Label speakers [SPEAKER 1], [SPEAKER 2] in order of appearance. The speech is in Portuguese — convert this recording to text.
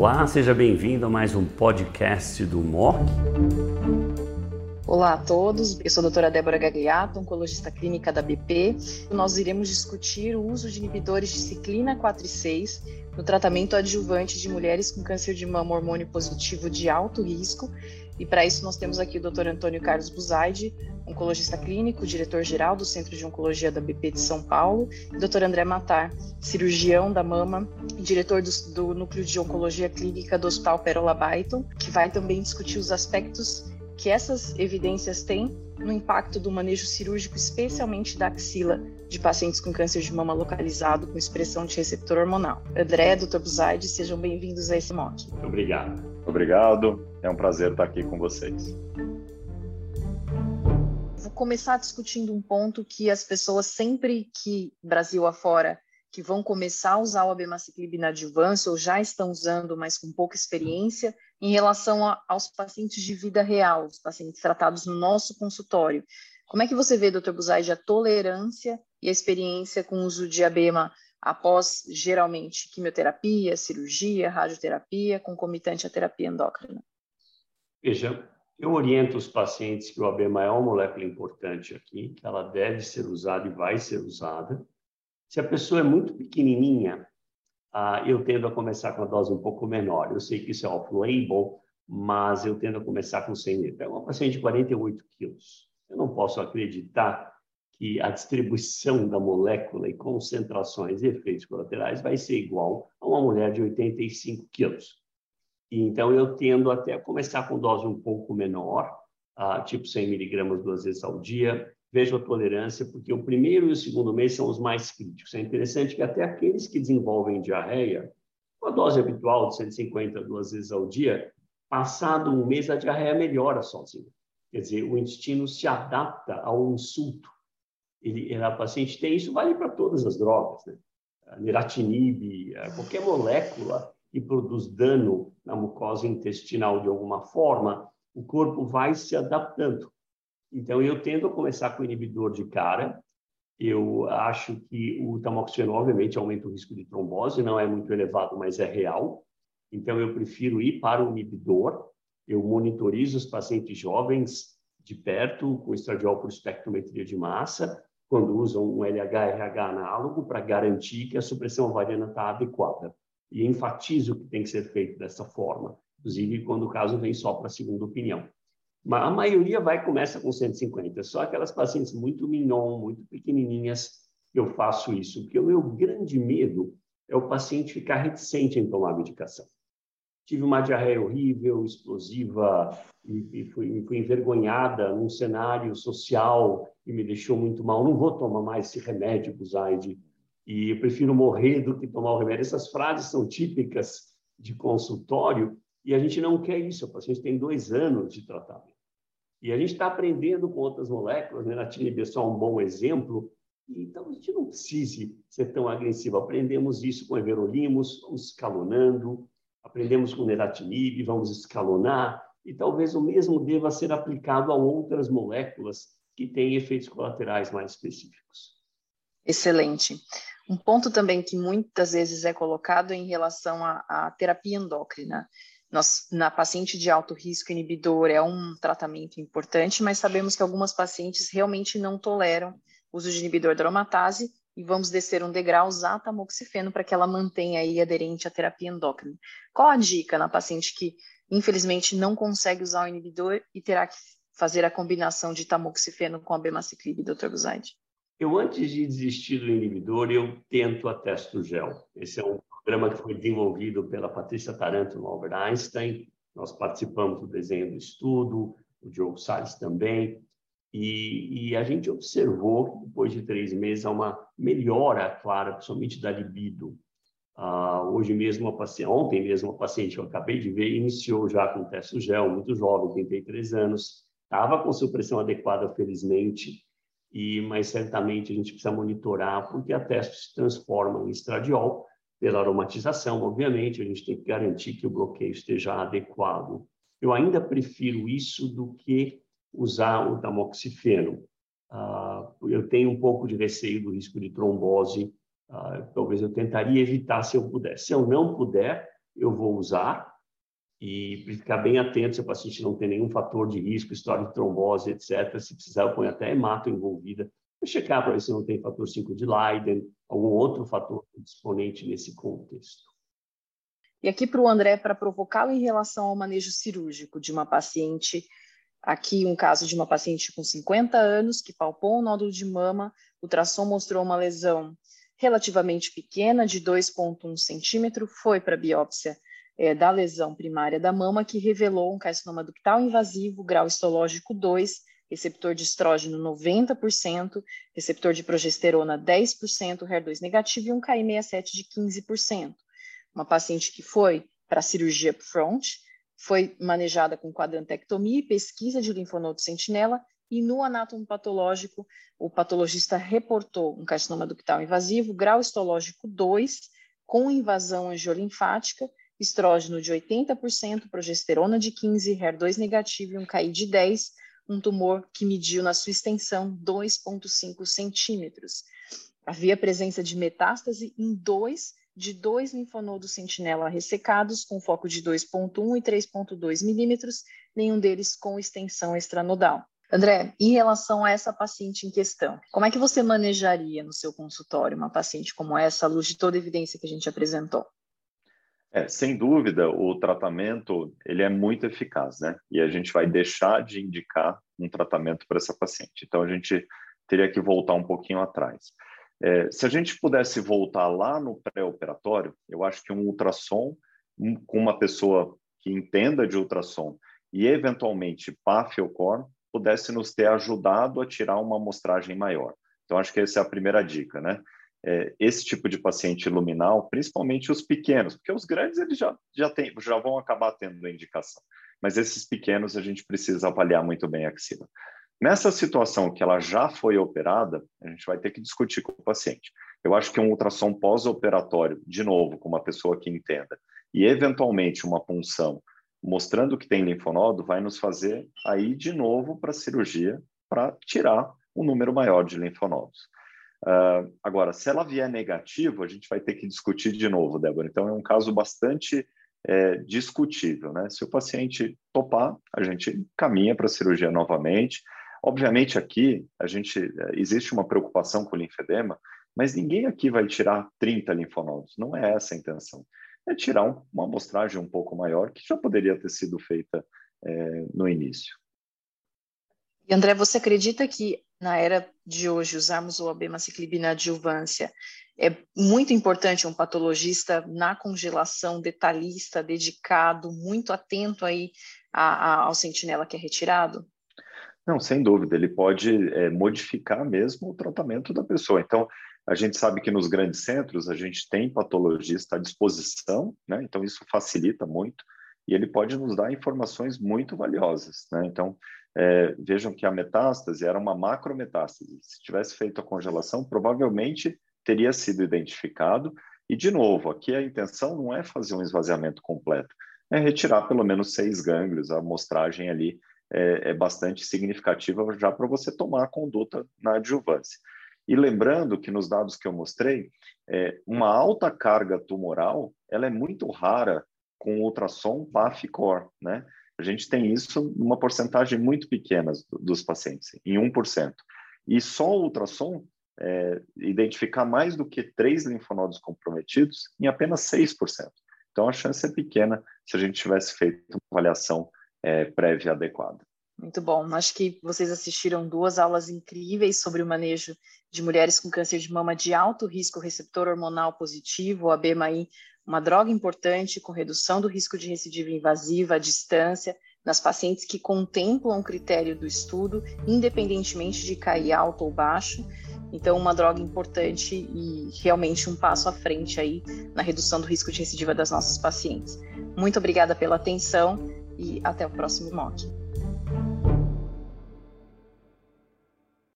[SPEAKER 1] Olá, seja bem-vindo a mais um podcast do MOC.
[SPEAKER 2] Olá a todos, eu sou a doutora Débora Gagliato, oncologista clínica da BP. Nós iremos discutir o uso de inibidores de ciclina 4 e 6 no tratamento adjuvante de mulheres com câncer de mama hormônio positivo de alto risco. E para isso nós temos aqui o Dr. Antônio Carlos Buzaide, oncologista clínico, diretor-geral do Centro de Oncologia da BP de São Paulo, e Dr. André Matar, cirurgião da mama e diretor do, do Núcleo de Oncologia Clínica do Hospital Pérola Baiton, que vai também discutir os aspectos que essas evidências têm no impacto do manejo cirúrgico, especialmente da axila, de pacientes com câncer de mama localizado com expressão de receptor hormonal. André, Dr. Buzaide, sejam bem-vindos a esse mote.
[SPEAKER 3] Obrigado. Obrigado, é um prazer estar aqui com vocês
[SPEAKER 2] começar discutindo um ponto que as pessoas sempre que Brasil afora que vão começar a usar o abemaciclib na adjuvância ou já estão usando, mas com pouca experiência, em relação a, aos pacientes de vida real, os pacientes tratados no nosso consultório. Como é que você vê, doutor Buzaide, a tolerância e a experiência com o uso de abema após, geralmente, quimioterapia, cirurgia, radioterapia, concomitante à terapia endócrina?
[SPEAKER 1] Veja, eu oriento os pacientes que o ABMA é uma molécula importante aqui, que ela deve ser usada e vai ser usada. Se a pessoa é muito pequenininha, ah, eu tendo a começar com a dose um pouco menor. Eu sei que isso é off-label, mas eu tendo a começar com 100 mil. É uma paciente de 48 quilos. Eu não posso acreditar que a distribuição da molécula e concentrações e efeitos colaterais vai ser igual a uma mulher de 85 quilos. Então, eu tendo até a começar com dose um pouco menor, uh, tipo 100 miligramas duas vezes ao dia. Vejo a tolerância, porque o primeiro e o segundo mês são os mais críticos. É interessante que até aqueles que desenvolvem diarreia, com a dose habitual de 150 duas vezes ao dia, passado um mês a diarreia melhora sozinha. Quer dizer, o intestino se adapta ao insulto. Ele, a paciente tem isso, vale para todas as drogas, né? Neratinib, qualquer molécula que produz dano na mucosa intestinal de alguma forma, o corpo vai se adaptando. Então, eu tendo a começar com o inibidor de cara. Eu acho que o tamoxifeno, obviamente, aumenta o risco de trombose, não é muito elevado, mas é real. Então, eu prefiro ir para o inibidor. Eu monitorizo os pacientes jovens de perto com estradiol por espectrometria de massa, quando usam um LH-RH análogo, para garantir que a supressão ovariana está adequada e enfatizo que tem que ser feito dessa forma, inclusive quando o caso vem só para segunda opinião. A maioria vai começa com 150, só aquelas pacientes muito mignon, muito pequenininhas, que eu faço isso, porque o meu grande medo é o paciente ficar reticente em tomar a medicação. Tive uma diarreia horrível, explosiva, e, e fui, fui envergonhada num cenário social que me deixou muito mal. Não vou tomar mais esse remédio, Buzaide, e eu prefiro morrer do que tomar o remédio. Essas frases são típicas de consultório e a gente não quer isso. O paciente tem dois anos de tratamento. E a gente está aprendendo com outras moléculas, né? Natinib é só um bom exemplo. Então, a gente não precisa ser tão agressivo. Aprendemos isso com everolimus, vamos escalonando. Aprendemos com neratinib, vamos escalonar. E talvez o mesmo deva ser aplicado a outras moléculas que têm efeitos colaterais mais específicos.
[SPEAKER 2] Excelente. Um ponto também que muitas vezes é colocado em relação à, à terapia endócrina. Nós, na paciente de alto risco inibidor é um tratamento importante, mas sabemos que algumas pacientes realmente não toleram o uso de inibidor da aromatase e vamos descer um degrau, usar tamoxifeno para que ela mantenha aí aderente à terapia endócrina. Qual a dica na paciente que infelizmente não consegue usar o inibidor e terá que fazer a combinação de tamoxifeno com a bemaciclib, Dr. Buzaide?
[SPEAKER 1] Eu, antes de desistir do inibidor, eu tento a Gel. Esse é um programa que foi desenvolvido pela Patrícia Taranto no Albert Einstein. Nós participamos do desenho do estudo, o Diogo Salles também. E, e, a gente observou depois de três meses há uma melhora clara, principalmente da libido. Uh, hoje mesmo, uma paciente, ontem mesmo, uma paciente que eu acabei de ver iniciou já com Gel, muito jovem, 33 anos, estava com supressão adequada, felizmente, e mas certamente a gente precisa monitorar porque a testo se transforma em estradiol pela aromatização, obviamente, a gente tem que garantir que o bloqueio esteja adequado. Eu ainda prefiro isso do que usar o tamoxifeno. Uh, eu tenho um pouco de receio do risco de trombose, uh, talvez eu tentaria evitar se eu puder. Se eu não puder, eu vou usar e ficar bem atento se o paciente não tem nenhum fator de risco, história de trombose, etc. Se precisar, eu ponho até hemato envolvida. Checar para ver se não tem fator 5 de Leiden, algum outro fator disponente nesse contexto.
[SPEAKER 2] E aqui para o André, para provocá-lo em relação ao manejo cirúrgico de uma paciente, aqui um caso de uma paciente com 50 anos que palpou um nódulo de mama, o ultrassom mostrou uma lesão relativamente pequena, de 2,1 centímetro, foi para biópsia é, da lesão primária da mama, que revelou um carcinoma ductal invasivo, grau histológico 2, receptor de estrógeno 90%, receptor de progesterona 10%, HER2 negativo e um KI67 de 15%. Uma paciente que foi para a cirurgia upfront, foi manejada com quadrantectomia e pesquisa de linfonodo sentinela e no anátomo patológico, o patologista reportou um carcinoma ductal invasivo, grau histológico 2, com invasão angiolinfática, estrógeno de 80%, progesterona de 15%, HER2 negativo e um KI de 10%, um tumor que mediu na sua extensão 2,5 centímetros. Havia presença de metástase em dois de dois linfonodos sentinela ressecados, com foco de 2,1 e 3,2 milímetros, nenhum deles com extensão extranodal. André, em relação a essa paciente em questão, como é que você manejaria no seu consultório uma paciente como essa, à luz de toda a evidência que a gente apresentou?
[SPEAKER 3] É, sem dúvida, o tratamento ele é muito eficaz, né? E a gente vai deixar de indicar um tratamento para essa paciente. Então, a gente teria que voltar um pouquinho atrás. É, se a gente pudesse voltar lá no pré-operatório, eu acho que um ultrassom um, com uma pessoa que entenda de ultrassom e, eventualmente, PAF ou COR, pudesse nos ter ajudado a tirar uma amostragem maior. Então, acho que essa é a primeira dica, né? É, esse tipo de paciente luminal, principalmente os pequenos, porque os grandes eles já, já, tem, já vão acabar tendo a indicação. Mas esses pequenos a gente precisa avaliar muito bem a axila. Nessa situação que ela já foi operada, a gente vai ter que discutir com o paciente. Eu acho que um ultrassom pós-operatório, de novo, com uma pessoa que entenda, e eventualmente uma punção mostrando que tem linfonodo, vai nos fazer aí de novo para a cirurgia para tirar um número maior de linfonodos. Uh, agora, se ela vier negativo, a gente vai ter que discutir de novo, Débora. Então, é um caso bastante é, discutível, né? Se o paciente topar, a gente caminha para a cirurgia novamente. Obviamente, aqui a gente é, existe uma preocupação com o linfedema, mas ninguém aqui vai tirar 30 linfonodos. Não é essa a intenção. É tirar um, uma amostragem um pouco maior que já poderia ter sido feita é, no início.
[SPEAKER 2] E André, você acredita que na era de hoje usarmos o abemaciclib na adjuvância é muito importante um patologista na congelação detalhista, dedicado, muito atento aí a, a, ao sentinela que é retirado?
[SPEAKER 3] Não, sem dúvida, ele pode é, modificar mesmo o tratamento da pessoa. Então, a gente sabe que nos grandes centros a gente tem patologista à disposição, né? Então isso facilita muito e ele pode nos dar informações muito valiosas, né? Então, é, vejam que a metástase era uma macrometástase. Se tivesse feito a congelação, provavelmente teria sido identificado. E, de novo, aqui a intenção não é fazer um esvaziamento completo, é retirar pelo menos seis gânglios. A amostragem ali é, é bastante significativa já para você tomar a conduta na adjuvância. E lembrando que nos dados que eu mostrei, é, uma alta carga tumoral ela é muito rara com ultrassom PAF-COR, né? A gente tem isso numa porcentagem muito pequena dos pacientes, em 1%. E só o ultrassom é, identificar mais do que três linfonodos comprometidos em apenas 6%. Então, a chance é pequena se a gente tivesse feito uma avaliação é, prévia adequada.
[SPEAKER 2] Muito bom. Acho que vocês assistiram duas aulas incríveis sobre o manejo de mulheres com câncer de mama de alto risco receptor hormonal positivo, a BMI uma droga importante com redução do risco de recidiva invasiva à distância nas pacientes que contemplam o critério do estudo, independentemente de cair alto ou baixo. Então, uma droga importante e realmente um passo à frente aí na redução do risco de recidiva das nossas pacientes. Muito obrigada pela atenção e até o próximo MOC.